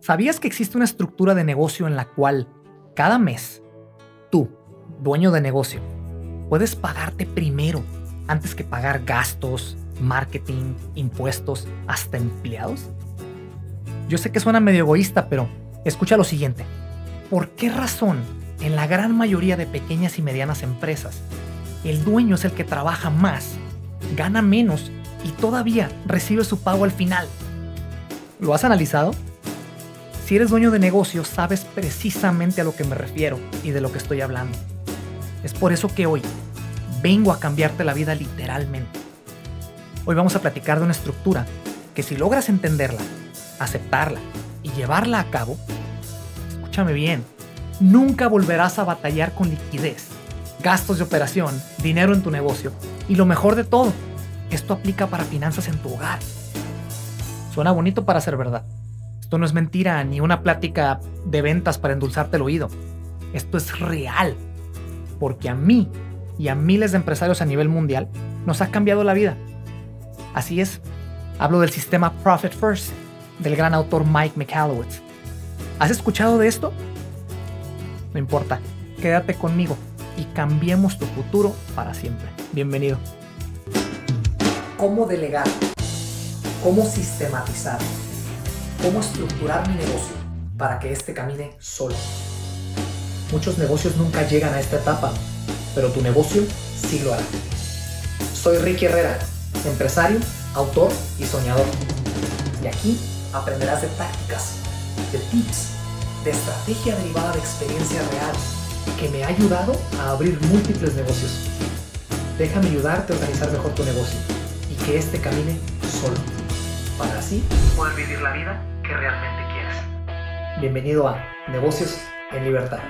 ¿Sabías que existe una estructura de negocio en la cual cada mes tú, dueño de negocio, puedes pagarte primero antes que pagar gastos, marketing, impuestos, hasta empleados? Yo sé que suena medio egoísta, pero escucha lo siguiente. ¿Por qué razón en la gran mayoría de pequeñas y medianas empresas el dueño es el que trabaja más, gana menos y todavía recibe su pago al final? ¿Lo has analizado? Si eres dueño de negocio, sabes precisamente a lo que me refiero y de lo que estoy hablando. Es por eso que hoy vengo a cambiarte la vida literalmente. Hoy vamos a platicar de una estructura que si logras entenderla, aceptarla y llevarla a cabo, escúchame bien, nunca volverás a batallar con liquidez, gastos de operación, dinero en tu negocio y lo mejor de todo, esto aplica para finanzas en tu hogar. Suena bonito para ser verdad esto no es mentira ni una plática de ventas para endulzarte el oído. Esto es real. Porque a mí y a miles de empresarios a nivel mundial nos ha cambiado la vida. Así es. Hablo del sistema Profit First del gran autor Mike McAllowitz. ¿Has escuchado de esto? No importa. Quédate conmigo y cambiemos tu futuro para siempre. Bienvenido. ¿Cómo delegar? ¿Cómo sistematizar? Cómo estructurar mi negocio para que éste camine solo. Muchos negocios nunca llegan a esta etapa, pero tu negocio sí lo hará. Soy Ricky Herrera, empresario, autor y soñador. Y aquí aprenderás de tácticas, de tips, de estrategia derivada de experiencia real que me ha ayudado a abrir múltiples negocios. Déjame ayudarte a organizar mejor tu negocio y que éste camine solo, para así poder vivir la vida realmente quieres. Bienvenido a Negocios en Libertad.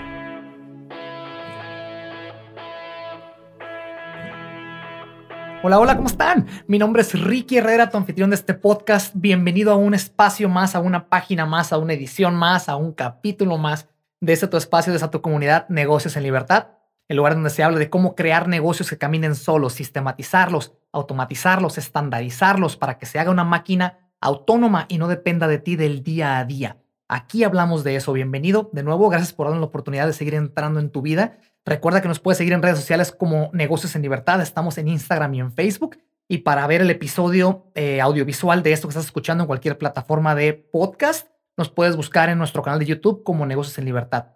Hola, hola, ¿cómo están? Mi nombre es Ricky Herrera, tu anfitrión de este podcast. Bienvenido a un espacio más, a una página más, a una edición más, a un capítulo más de este tu espacio, de esta tu comunidad, Negocios en Libertad, el lugar donde se habla de cómo crear negocios que caminen solos, sistematizarlos, automatizarlos, estandarizarlos para que se haga una máquina autónoma y no dependa de ti del día a día. Aquí hablamos de eso. Bienvenido de nuevo. Gracias por darnos la oportunidad de seguir entrando en tu vida. Recuerda que nos puedes seguir en redes sociales como Negocios en Libertad. Estamos en Instagram y en Facebook. Y para ver el episodio eh, audiovisual de esto que estás escuchando en cualquier plataforma de podcast, nos puedes buscar en nuestro canal de YouTube como Negocios en Libertad.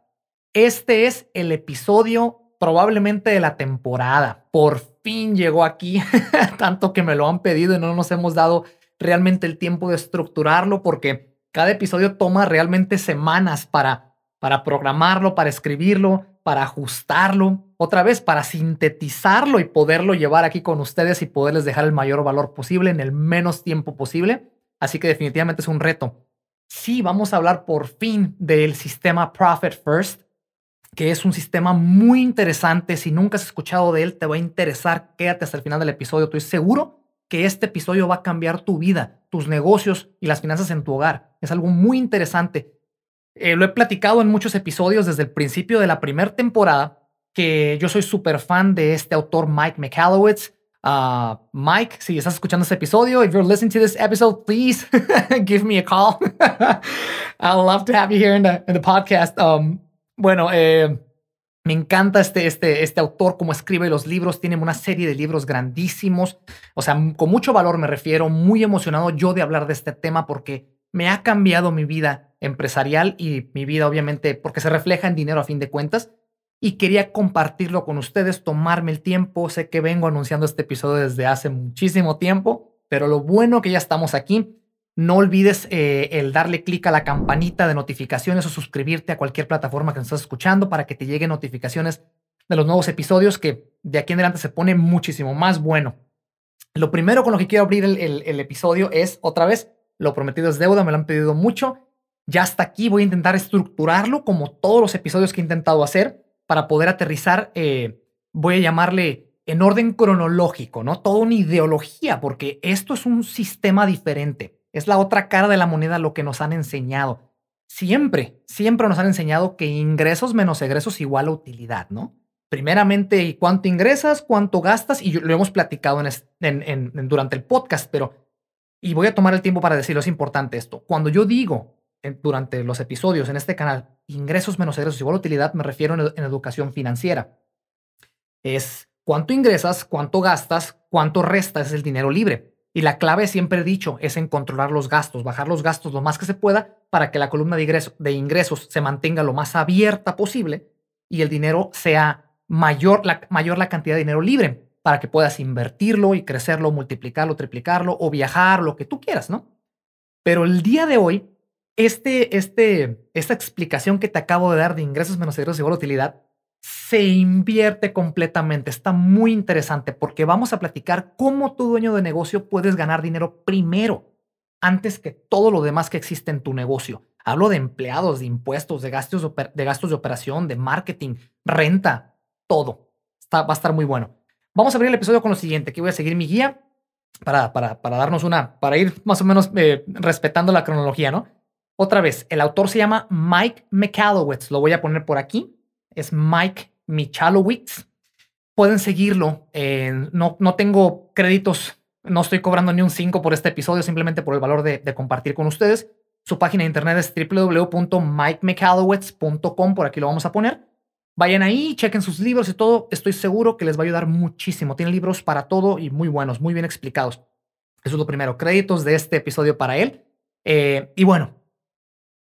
Este es el episodio probablemente de la temporada. Por fin llegó aquí, tanto que me lo han pedido y no nos hemos dado realmente el tiempo de estructurarlo porque cada episodio toma realmente semanas para, para programarlo, para escribirlo, para ajustarlo, otra vez para sintetizarlo y poderlo llevar aquí con ustedes y poderles dejar el mayor valor posible en el menos tiempo posible. Así que definitivamente es un reto. Sí, vamos a hablar por fin del sistema Profit First, que es un sistema muy interesante. Si nunca has escuchado de él, te va a interesar. Quédate hasta el final del episodio. Estoy seguro que este episodio va a cambiar tu vida, tus negocios y las finanzas en tu hogar. Es algo muy interesante. Eh, lo he platicado en muchos episodios desde el principio de la primera temporada, que yo soy súper fan de este autor Mike McAllowitz. Uh, Mike, si estás escuchando este episodio, if you're listening to this episode, please give me a call. I'd love to have you here in the, podcast. Um, bueno, eh, me encanta este, este, este autor, cómo escribe los libros. Tiene una serie de libros grandísimos. O sea, con mucho valor me refiero. Muy emocionado yo de hablar de este tema porque me ha cambiado mi vida empresarial y mi vida, obviamente, porque se refleja en dinero a fin de cuentas. Y quería compartirlo con ustedes, tomarme el tiempo. Sé que vengo anunciando este episodio desde hace muchísimo tiempo, pero lo bueno que ya estamos aquí. No olvides eh, el darle clic a la campanita de notificaciones o suscribirte a cualquier plataforma que nos estás escuchando para que te lleguen notificaciones de los nuevos episodios que de aquí en adelante se pone muchísimo más bueno. Lo primero con lo que quiero abrir el, episodio es, otra vez, lo prometido es deuda, me lo han pedido mucho. Ya hasta aquí voy a intentar estructurarlo como todos los episodios que he intentado hacer para poder aterrizar, eh, voy a llamarle en orden cronológico, ¿no? Toda una ideología, porque esto es un sistema diferente. Es la otra cara de la moneda lo que nos han enseñado. Siempre, siempre nos han enseñado que ingresos menos egresos igual a utilidad, ¿no? Primeramente, cuánto ingresas, cuánto gastas, y lo hemos platicado en, durante el podcast, pero, y voy a tomar el tiempo para decirlo, es importante esto. Cuando yo digo durante los episodios en este canal, ingresos menos egresos igual utilidad, me refiero en, educación financiera. Es cuánto ingresas, cuánto gastas, cuánto restas es el dinero libre. Y la clave, siempre he dicho, es en controlar los gastos, bajar los gastos lo más que se pueda para que la columna de, ingresos se mantenga lo más abierta posible y el dinero sea mayor la, mayor la cantidad de dinero libre para que puedas invertirlo y crecerlo, multiplicarlo, triplicarlo o viajar, lo que tú quieras, ¿no? Pero el día de hoy, este, este, esta explicación que te acabo de dar de ingresos menos egresos igual utilidad se invierte completamente. Está muy interesante porque vamos a platicar cómo tu dueño de negocio puedes ganar dinero primero, antes que todo lo demás que existe en tu negocio. Hablo de empleados, de impuestos, de gastos de, gastos de operación, de marketing, renta, todo. Está, va a estar muy bueno. Vamos a abrir el episodio con lo siguiente. Aquí voy a seguir mi guía para, para, para darnos una, para ir más o menos eh, respetando la cronología, ¿no? Otra vez, el autor se llama Mike McAllowitz. Lo voy a poner por aquí. Es Mike Michalowitz. Pueden seguirlo. no, no tengo créditos, no estoy cobrando ni un 5 por este episodio, simplemente por el valor de, compartir con ustedes. Su página de internet es www.mikemcallowitz.com. Por aquí lo vamos a poner. Vayan ahí, chequen sus libros y todo. Estoy seguro que les va a ayudar muchísimo. Tiene libros para todo y muy buenos, muy bien explicados. Eso es lo primero. Créditos de este episodio para él. Eh, y bueno,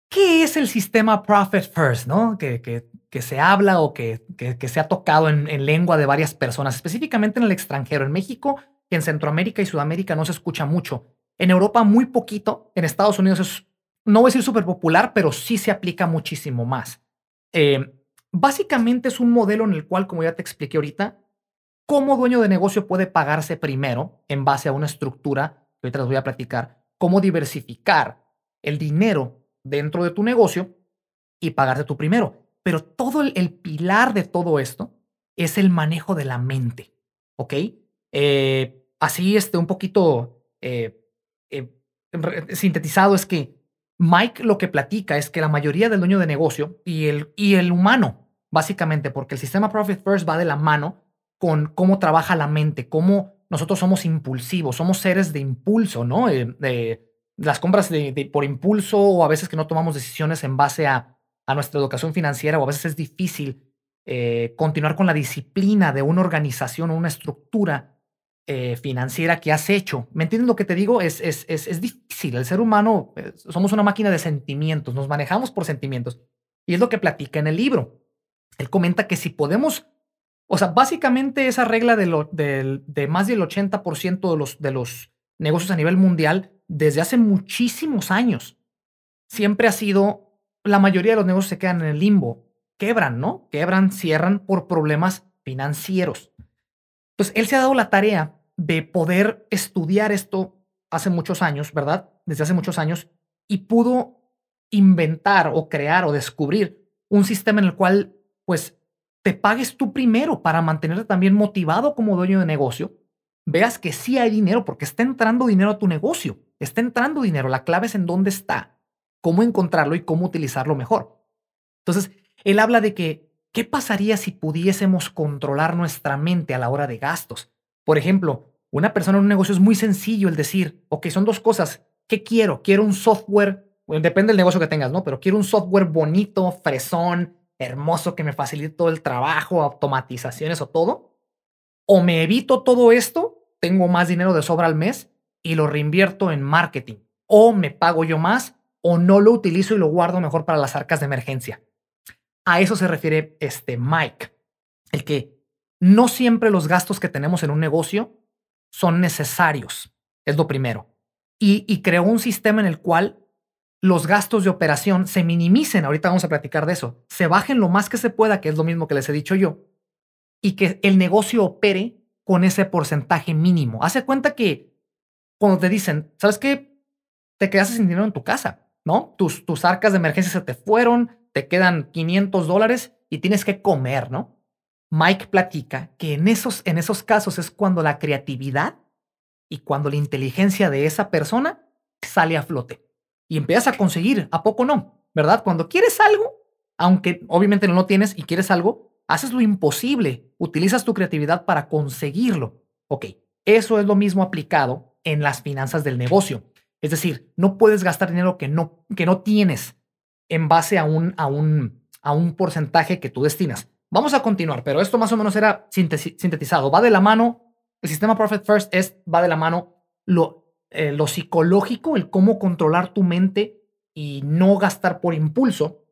¿qué es el sistema Profit First? ¿no? Que, que se habla o que, que se ha tocado en, en, lengua de varias personas, específicamente en el extranjero. En México en Centroamérica y Sudamérica no se escucha mucho. En Europa muy poquito. En Estados Unidos es, no voy a decir súper popular, pero sí se aplica muchísimo más. Eh, Básicamente es un modelo en el cual, como ya te expliqué ahorita, cómo dueño de negocio puede pagarse primero en base a una estructura, que ahorita les voy a platicar, cómo diversificar el dinero dentro de tu negocio y pagarte tú primero. Pero todo el, pilar de todo esto es el manejo de la mente, ¿ok? Eh, así, este, un poquito eh, eh, sintetizado es que Mike lo que platica es que la mayoría del dueño de negocio y el, y el humano, básicamente, porque el sistema Profit First va de la mano con cómo trabaja la mente, cómo nosotros somos impulsivos, somos seres de impulso, ¿no? Las compras de, por impulso o a veces que no tomamos decisiones en base a, a nuestra educación financiera o a veces es difícil eh, continuar con la disciplina de una organización o una estructura eh, financiera que has hecho. ¿Me entiendes lo que te digo? Es, es, es, es difícil. El ser humano, eh, somos una máquina de sentimientos, nos manejamos por sentimientos. Y es lo que platica en el libro. Él comenta que si podemos, o sea, básicamente esa regla de, lo, de, más del 80% de los, de los negocios a nivel mundial, desde hace muchísimos años, siempre ha sido, la mayoría de los negocios se quedan en el limbo, quebran, ¿no? Quebran, cierran por problemas financieros. Pues él se ha dado la tarea de poder estudiar esto hace muchos años, ¿verdad? Desde hace muchos años, y pudo inventar o crear o descubrir un sistema en el cual, pues, te pagues tú primero para mantenerte también motivado como dueño de negocio, veas que sí hay dinero porque está entrando dinero a tu negocio, está entrando dinero, la clave es en dónde está, cómo encontrarlo y cómo utilizarlo mejor. Entonces, él habla de que ¿Qué pasaría si pudiésemos controlar nuestra mente a la hora de gastos? Por ejemplo, una persona en un negocio es muy sencillo el decir, ok, son dos cosas. ¿Qué quiero? Quiero un software, depende del negocio que tengas, ¿no? Pero quiero un software bonito, fresón, hermoso, que me facilite todo el trabajo, automatizaciones o todo. O me evito todo esto, tengo más dinero de sobra al mes y lo reinvierto en marketing. O me pago yo más o no lo utilizo y lo guardo mejor para las arcas de emergencia. A eso se refiere este Mike, el que no siempre los gastos que tenemos en un negocio son necesarios, es lo primero. Y, creó un sistema en el cual los gastos de operación se minimicen, ahorita vamos a platicar de eso, se bajen lo más que se pueda, que es lo mismo que les he dicho yo, y que el negocio opere con ese porcentaje mínimo. Hace cuenta que cuando te dicen, ¿sabes qué? Te quedaste sin dinero en tu casa, ¿no? Tus, tus arcas de emergencia se te fueron, te quedan 500 dólares y tienes que comer, ¿no? Mike platica que en esos, en esos casos es cuando la creatividad y cuando la inteligencia de esa persona sale a flote y empiezas a conseguir, ¿a poco no? ¿Verdad? Cuando quieres algo, aunque obviamente no lo tienes y quieres algo, haces lo imposible, utilizas tu creatividad para conseguirlo. Ok, eso es lo mismo aplicado en las finanzas del negocio. Es decir, no puedes gastar dinero que no, que no tienes en base a un, a un, a un porcentaje que tú destinas. Vamos a continuar, pero esto más o menos era sintetizado. Va de la mano, el sistema Profit First es, va de la mano lo, eh, lo psicológico, el cómo controlar tu mente y no gastar por impulso,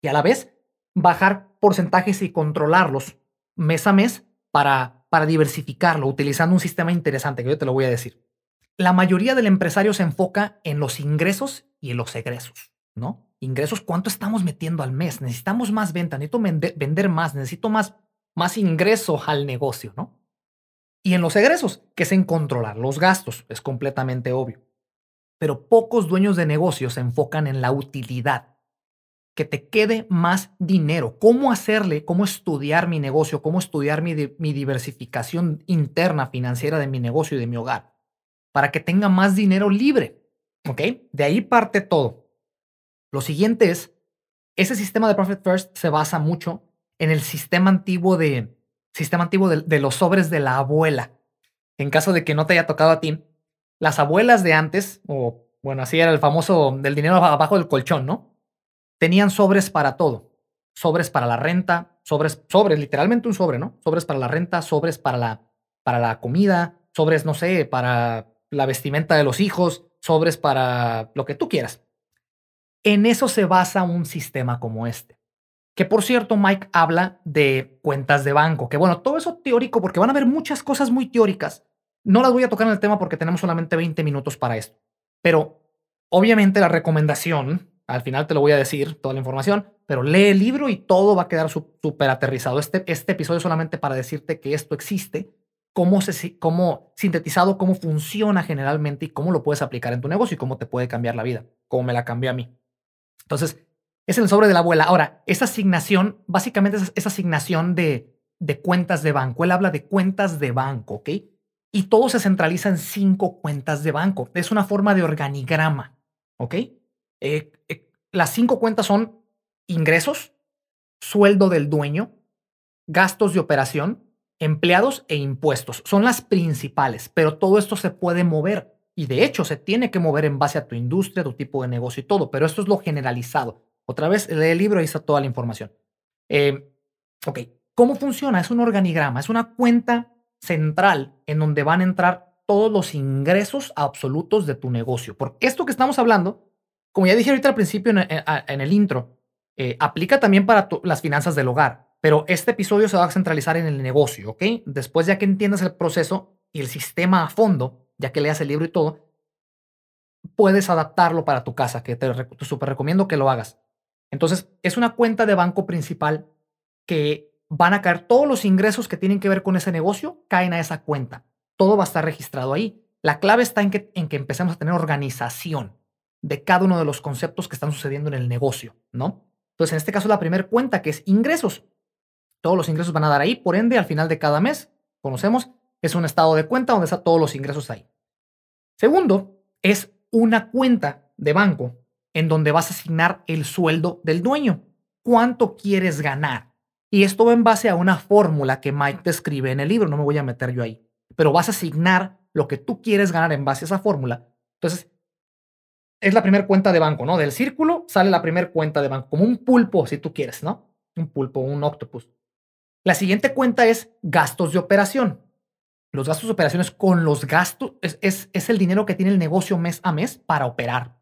y a la vez bajar porcentajes y controlarlos mes a mes para, para diversificarlo, utilizando un sistema interesante que yo te lo voy a decir. La mayoría del empresario se enfoca en los ingresos y en los egresos, ¿no? Ingresos, ¿cuánto estamos metiendo al mes? Necesitamos más venta, necesito vender, más, necesito más, más ingreso al negocio, ¿no? Y en los egresos, que es en controlar los gastos, es completamente obvio. Pero pocos dueños de negocios se enfocan en la utilidad, que te quede más dinero. ¿Cómo hacerle? ¿Cómo estudiar mi negocio? ¿Cómo estudiar mi, mi diversificación interna financiera de mi negocio y de mi hogar? Para que tenga más dinero libre. ¿Ok? De ahí parte todo. Lo siguiente es, ese sistema de Profit First se basa mucho en el sistema antiguo de, sistema antiguo de, los sobres de la abuela. En caso de que no te haya tocado a ti, las abuelas de antes, o bueno, así era el famoso del dinero abajo del colchón, ¿no? tenían sobres para todo. Sobres para la renta, sobres, sobres, literalmente un sobre, ¿no? Sobres para la renta, sobres para la, para la comida, sobres, no sé, para la vestimenta de los hijos, sobres para lo que tú quieras. En eso se basa un sistema como este. Que por cierto, Mike habla de cuentas de banco, que bueno, todo eso teórico, porque van a haber muchas cosas muy teóricas. No las voy a tocar en el tema porque tenemos solamente 20 minutos para esto. Pero obviamente la recomendación al final te lo voy a decir, toda la información, pero lee el libro y todo va a quedar súper aterrizado. Este, este episodio es solamente para decirte que esto existe, cómo, cómo sintetizado, cómo funciona generalmente y cómo lo puedes aplicar en tu negocio y cómo te puede cambiar la vida, como me la cambió a mí. Entonces, es el sobre de la abuela. Ahora, esa asignación, básicamente es esa asignación de, de cuentas de banco. Él habla de cuentas de banco, ¿ok? Y todo se centraliza en cinco cuentas de banco. Es una forma de organigrama, ¿ok? Eh, eh, las cinco cuentas son ingresos, sueldo del dueño, gastos de operación, empleados e impuestos. Son las principales, pero todo esto se puede mover y de hecho se tiene que mover en base a tu industria, tu tipo de negocio y todo, pero esto es lo generalizado. Otra vez, lee el libro y está toda la información. Eh, ok, ¿cómo funciona? Es un organigrama, es una cuenta central en donde van a entrar todos los ingresos absolutos de tu negocio. Porque esto que estamos hablando como ya dije ahorita al principio en, eh, el intro, eh, aplica también para las finanzas del hogar, pero este episodio se va a centralizar en el negocio, ¿ok? Después ya que entiendas el proceso y el sistema a fondo, ya que leas el libro y todo, puedes adaptarlo para tu casa, que te, te recomiendo que lo hagas. Entonces, es una cuenta de banco principal que van a caer todos los ingresos que tienen que ver con ese negocio, caen a esa cuenta. Todo va a estar registrado ahí. La clave está en que, en que empecemos a tener organización de cada uno de los conceptos que están sucediendo en el negocio, ¿no? Entonces, en este caso, la primera cuenta que es ingresos. Todos los ingresos van a dar ahí, por ende, al final de cada mes, conocemos, es un estado de cuenta donde están todos los ingresos ahí. Segundo, es una cuenta de banco en donde vas a asignar el sueldo del dueño. ¿Cuánto quieres ganar? Y esto va en base a una fórmula que Mike describe en el libro, no me voy a meter yo ahí, pero vas a asignar lo que tú quieres ganar en base a esa fórmula. Entonces, es la primera cuenta de banco, ¿no? Del círculo sale la primera cuenta de banco, como un pulpo, si tú quieres, ¿no? Un pulpo, un octopus. La siguiente cuenta es gastos de operación. Los gastos de operaciones con los gastos es, es, el dinero que tiene el negocio mes a mes para operar.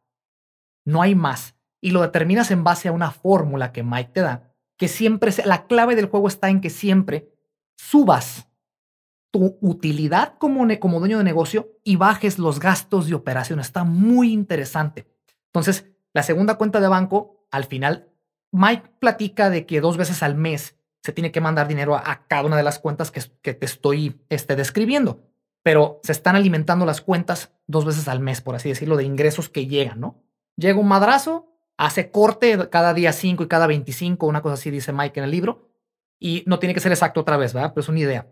No hay más. Y lo determinas en base a una fórmula que Mike te da, que siempre, la clave del juego está en que siempre subas tu utilidad como, como dueño de negocio y bajes los gastos de operación. Está muy interesante. Entonces, la segunda cuenta de banco, al final, Mike platica de que dos veces al mes se tiene que mandar dinero a, cada una de las cuentas que, que te estoy este, describiendo, pero se están alimentando las cuentas dos veces al mes, por así decirlo, de ingresos que llegan, ¿no? Llega un madrazo, hace corte cada día 5 y cada 25, una cosa así dice Mike en el libro, y no tiene que ser exacto otra vez, ¿verdad? Pero es una idea.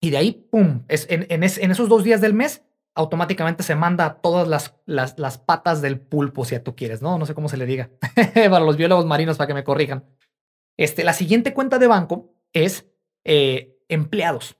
Y de ahí, ¡pum! Es, en, en, esos dos días del mes, automáticamente se manda todas las, las, las, patas del pulpo, si tú quieres, ¿no? No sé cómo se le diga. para los biólogos marinos, para que me corrijan. Este, la siguiente cuenta de banco es eh, empleados.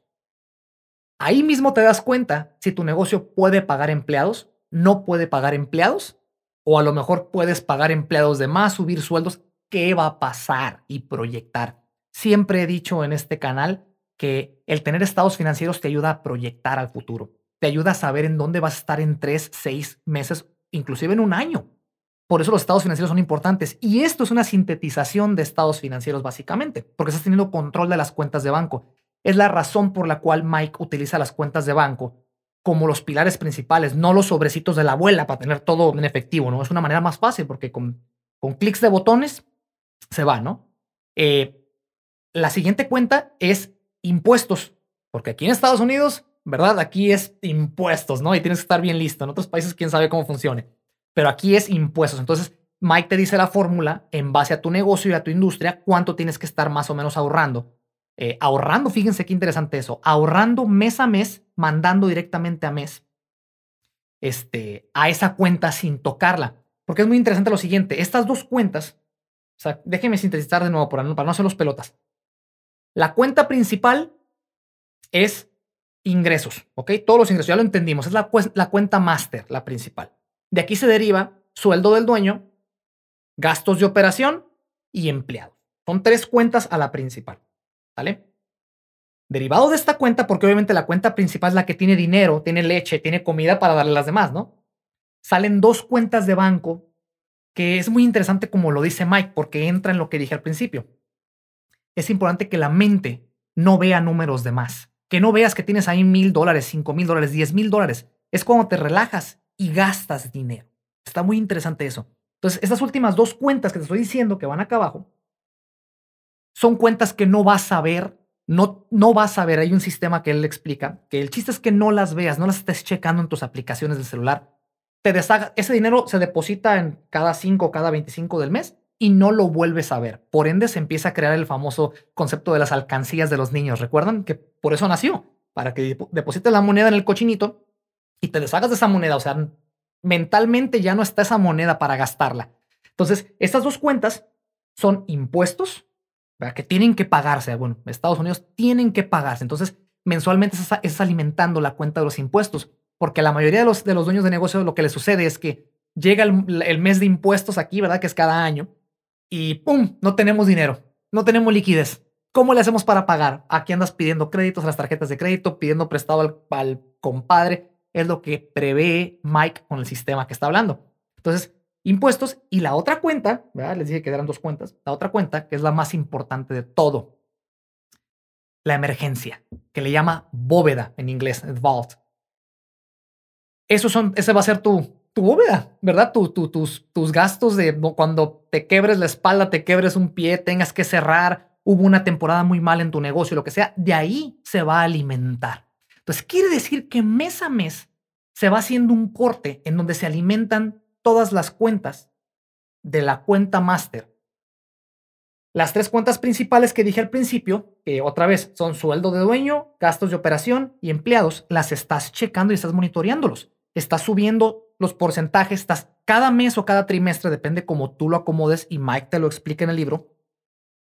Ahí mismo te das cuenta si tu negocio puede pagar empleados, no puede pagar empleados O a lo mejor puedes pagar empleados de más, subir sueldos. ¿Qué va a pasar? Y proyectar. Siempre he dicho en este canal que el tener estados financieros te ayuda a proyectar al futuro. Te ayuda a saber en dónde vas a estar en tres, seis meses, inclusive en un año. Por eso los estados financieros son importantes. Y esto es una sintetización de estados financieros básicamente, porque estás teniendo control de las cuentas de banco. Es la razón por la cual Mike utiliza las cuentas de banco como los pilares principales, no los sobrecitos de la abuela para tener todo en efectivo, ¿no? Es una manera más fácil porque con, con clics de botones se va, ¿no? Eh, la siguiente cuenta es impuestos, porque aquí en Estados Unidos, ¿verdad? Aquí es impuestos, ¿no? Y tienes que estar bien listo. En otros países, quién sabe cómo funcione. Pero aquí es impuestos. Entonces, Mike te dice la fórmula en base a tu negocio y a tu industria, cuánto tienes que estar más o menos ahorrando eh, ahorrando, fíjense qué interesante eso, ahorrando mes a mes, mandando directamente a mes este, a esa cuenta sin tocarla. Porque es muy interesante lo siguiente, estas dos cuentas, o sea, déjenme sintetizar de nuevo para no, hacer los pelotas. La cuenta principal es ingresos, ¿ok? Todos los ingresos, ya lo entendimos, es la, la cuenta máster, la principal. De aquí se deriva sueldo del dueño, gastos de operación y empleado. Son tres cuentas a la principal. ¿Vale? Derivado de esta cuenta, porque obviamente la cuenta principal es la que tiene dinero, tiene leche, tiene comida para darle a las demás, ¿no? Salen dos cuentas de banco que es muy interesante como lo dice Mike, porque entra en lo que dije al principio. Es importante que la mente no vea números de más, que no veas que tienes ahí mil dólares, cinco mil dólares, diez mil dólares. Es cuando te relajas y gastas dinero. Está muy interesante eso. Entonces, estas últimas dos cuentas que te estoy diciendo que van acá abajo, son cuentas que no vas a ver, no, no vas a ver. Hay un sistema que él explica, que el chiste es que no las veas, no las estés checando en tus aplicaciones del celular. Te deshaga, ese dinero se deposita en cada 5 o cada 25 del mes y no lo vuelves a ver. Por ende, se empieza a crear el famoso concepto de las alcancías de los niños. ¿Recuerdan que por eso nació? Para que deposites la moneda en el cochinito y te deshagas de esa moneda. O sea, mentalmente ya no está esa moneda para gastarla. Entonces, estas dos cuentas son impuestos que tienen que pagarse. Bueno, Estados Unidos tienen que pagarse. Entonces, mensualmente estás, alimentando la cuenta de los impuestos, porque la mayoría de los, de los dueños de negocios lo que les sucede es que llega el, mes de impuestos aquí, ¿verdad? Que es cada año, y ¡pum! No tenemos dinero, no tenemos liquidez. ¿Cómo le hacemos para pagar? Aquí andas pidiendo créditos a las tarjetas de crédito, pidiendo prestado al compadre. Es lo que prevé Mike con el sistema que está hablando. Entonces, impuestos y la otra cuenta, les dije que eran dos cuentas, la otra cuenta, que es la más importante de todo, la emergencia, que le llama bóveda en inglés, vault. Eso son, ese va a ser tu, tu bóveda, ¿verdad? Tu, tus, tus gastos de cuando te quebres la espalda, te quebres un pie, tengas que cerrar, hubo una temporada muy mal en tu negocio, lo que sea, de ahí se va a alimentar. Entonces, quiere decir que mes a mes se va haciendo un corte en donde se alimentan todas las cuentas de la cuenta master. Las tres cuentas principales que dije al principio, que otra vez son sueldo de dueño, gastos de operación y empleados, las estás checando y estás monitoreándolos. Estás subiendo los porcentajes, estás cada mes o cada trimestre, depende como tú lo acomodes y Mike te lo explica en el libro.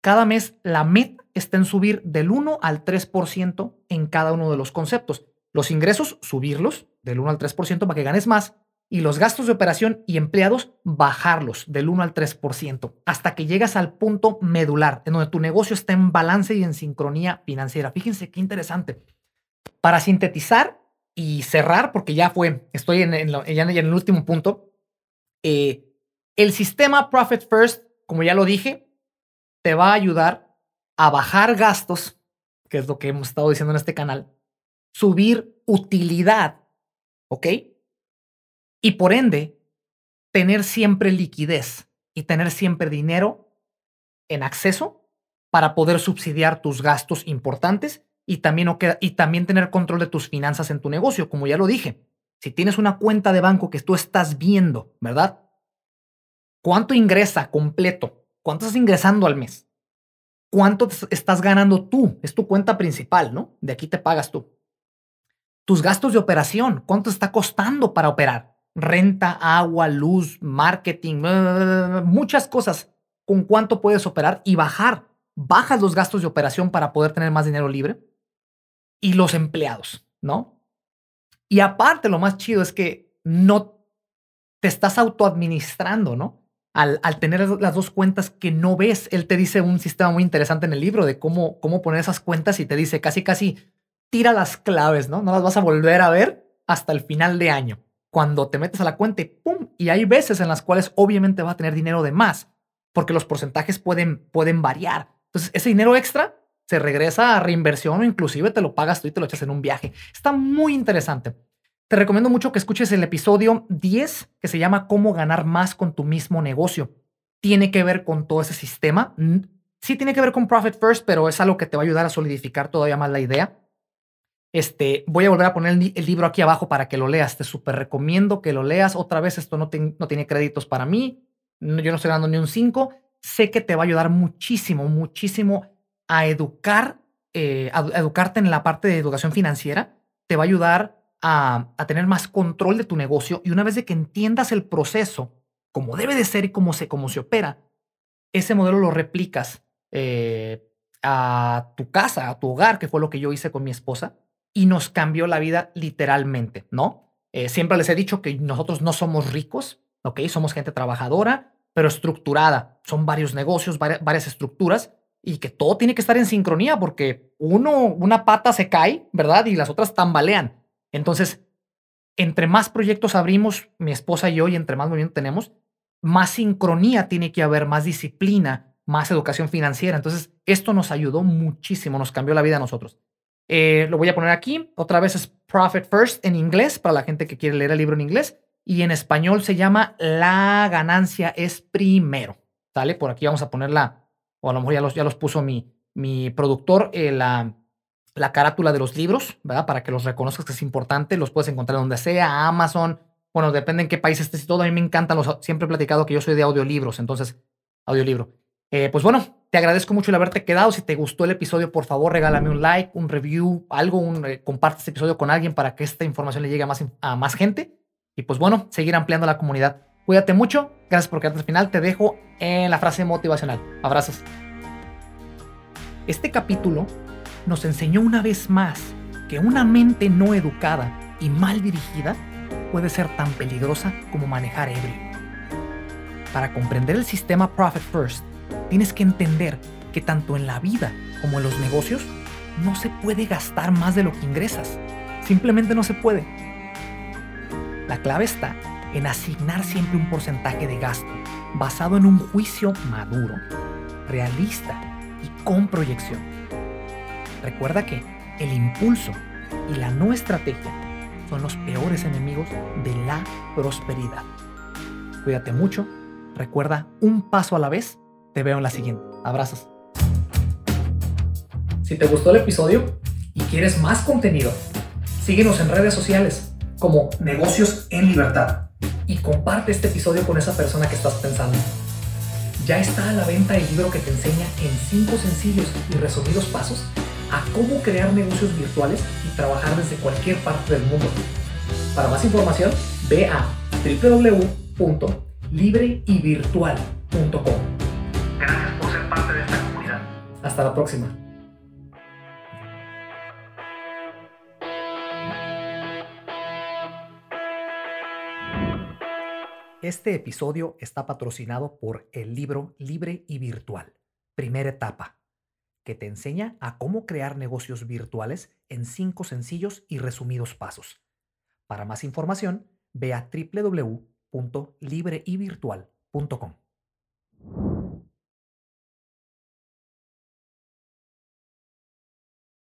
Cada mes la meta está en subir del 1 al 3% en cada uno de los conceptos. Los ingresos, subirlos del 1 al 3% para que ganes más y los gastos de operación y empleados bajarlos del 1 al 3% hasta que llegas al punto medular en donde tu negocio está en balance y en sincronía financiera. Fíjense qué interesante. Para sintetizar y cerrar, porque ya fue, estoy en, el último punto, eh, el sistema Profit First, como ya lo dije, te va a ayudar a bajar gastos, que es lo que hemos estado diciendo en este canal, subir utilidad, ¿ok? y por ende tener siempre liquidez y tener siempre dinero en acceso para poder subsidiar tus gastos importantes y también, y también tener control de tus finanzas en tu negocio, como ya lo dije. Si tienes una cuenta de banco que tú estás viendo, ¿verdad? ¿Cuánto ingresa completo? ¿Cuánto estás ingresando al mes? ¿Cuánto estás ganando tú? Es tu cuenta principal, ¿no? De aquí te pagas tú. Tus gastos de operación, ¿cuánto está costando para operar? renta, agua, luz, marketing, muchas cosas con cuánto puedes operar y bajar. Bajas los gastos de operación para poder tener más dinero libre y los empleados, ¿no? Y aparte, lo más chido es que no, te estás autoadministrando, ¿no? Al, tener las dos cuentas que no ves, él te dice un sistema muy interesante en el libro de cómo, cómo poner esas cuentas y te dice casi, casi, tira las claves, ¿no? No las vas a volver a ver hasta el final de año. Cuando te metes a la cuenta y ¡pum! Y hay veces en las cuales obviamente va a tener dinero de más, porque los porcentajes pueden, pueden variar. Entonces, ese dinero extra se regresa a reinversión o inclusive te lo pagas tú y te lo echas en un viaje. Está muy interesante. Te recomiendo mucho que escuches el episodio 10 que se llama Cómo ganar más con tu mismo negocio. Tiene que ver con todo ese sistema. Sí tiene que ver con Profit First, pero es algo que te va a ayudar a solidificar todavía más la idea. Este, voy a volver a poner el, libro aquí abajo para que lo leas. Te súper recomiendo que lo leas. Otra vez, esto no, tiene créditos para mí. yo no estoy dando ni un 5. Sé que te va a ayudar muchísimo, muchísimo a educar, eh, a, educarte en la parte de educación financiera, te va a ayudar a, tener más control de tu negocio y una vez de que entiendas el proceso, como debe de ser y cómo se, cómo se opera, ese modelo lo replicas eh, a tu casa, a tu hogar, que fue lo que yo hice con mi esposa, y nos cambió la vida literalmente, ¿no? Eh, siempre les he dicho que nosotros no somos ricos, ¿ok? Somos gente trabajadora, pero estructurada. Son varios negocios, varias estructuras, y que todo tiene que estar en sincronía porque uno, una pata se cae, ¿verdad? Y las otras tambalean. Entonces, entre más proyectos abrimos, mi esposa y yo, y entre más movimiento tenemos, más sincronía tiene que haber, más disciplina, más educación financiera. Entonces, esto nos ayudó muchísimo, nos cambió la vida a nosotros. Eh, lo voy a poner aquí. Otra vez es Profit First en inglés, para la gente que quiere leer el libro en inglés. Y en español se llama La ganancia es primero. ¿Sale? Por aquí vamos a poner la, o a lo mejor ya los, ya los puso mi, mi productor, eh, la, la carátula de los libros, ¿verdad? Para que los reconozcas que es importante, los puedes encontrar donde sea, Amazon, bueno, depende en qué país estés y todo, a mí me encantan los, siempre he platicado que yo soy de audiolibros, entonces, audiolibro. Eh, pues bueno, te agradezco mucho el haberte quedado. Si te gustó el episodio, por favor, regálame un like, un review, algo, un, eh, comparte este episodio con alguien para que esta información le llegue a más, a más gente. Y pues bueno, seguir ampliando la comunidad. Cuídate mucho. Gracias por quedarte al final. Te dejo en la frase motivacional. Abrazos. Este capítulo nos enseñó una vez más que una mente no educada y mal dirigida puede ser tan peligrosa como manejar ebrio. Para comprender el sistema Profit First, tienes que entender que tanto en la vida como en los negocios no se puede gastar más de lo que ingresas. Simplemente no se puede. La clave está en asignar siempre un porcentaje de gasto basado en un juicio maduro, realista y con proyección. Recuerda que el impulso y la no estrategia son los peores enemigos de la prosperidad. Cuídate mucho, recuerda un paso a la vez, te veo en la siguiente. Abrazos. Si te gustó el episodio y quieres más contenido, síguenos en redes sociales como Negocios en Libertad y comparte este episodio con esa persona que estás pensando. Ya está a la venta el libro que te enseña en 5 sencillos y resumidos pasos a cómo crear negocios virtuales y trabajar desde cualquier parte del mundo. Para más información, ve a www.libreyvirtual.com. Gracias por ser parte de esta comunidad. Hasta la próxima. Este episodio está patrocinado por el libro Libre y Virtual, primera etapa, que te enseña a cómo crear negocios virtuales en cinco sencillos y resumidos pasos. Para más información, ve a www.libreyvirtual.com.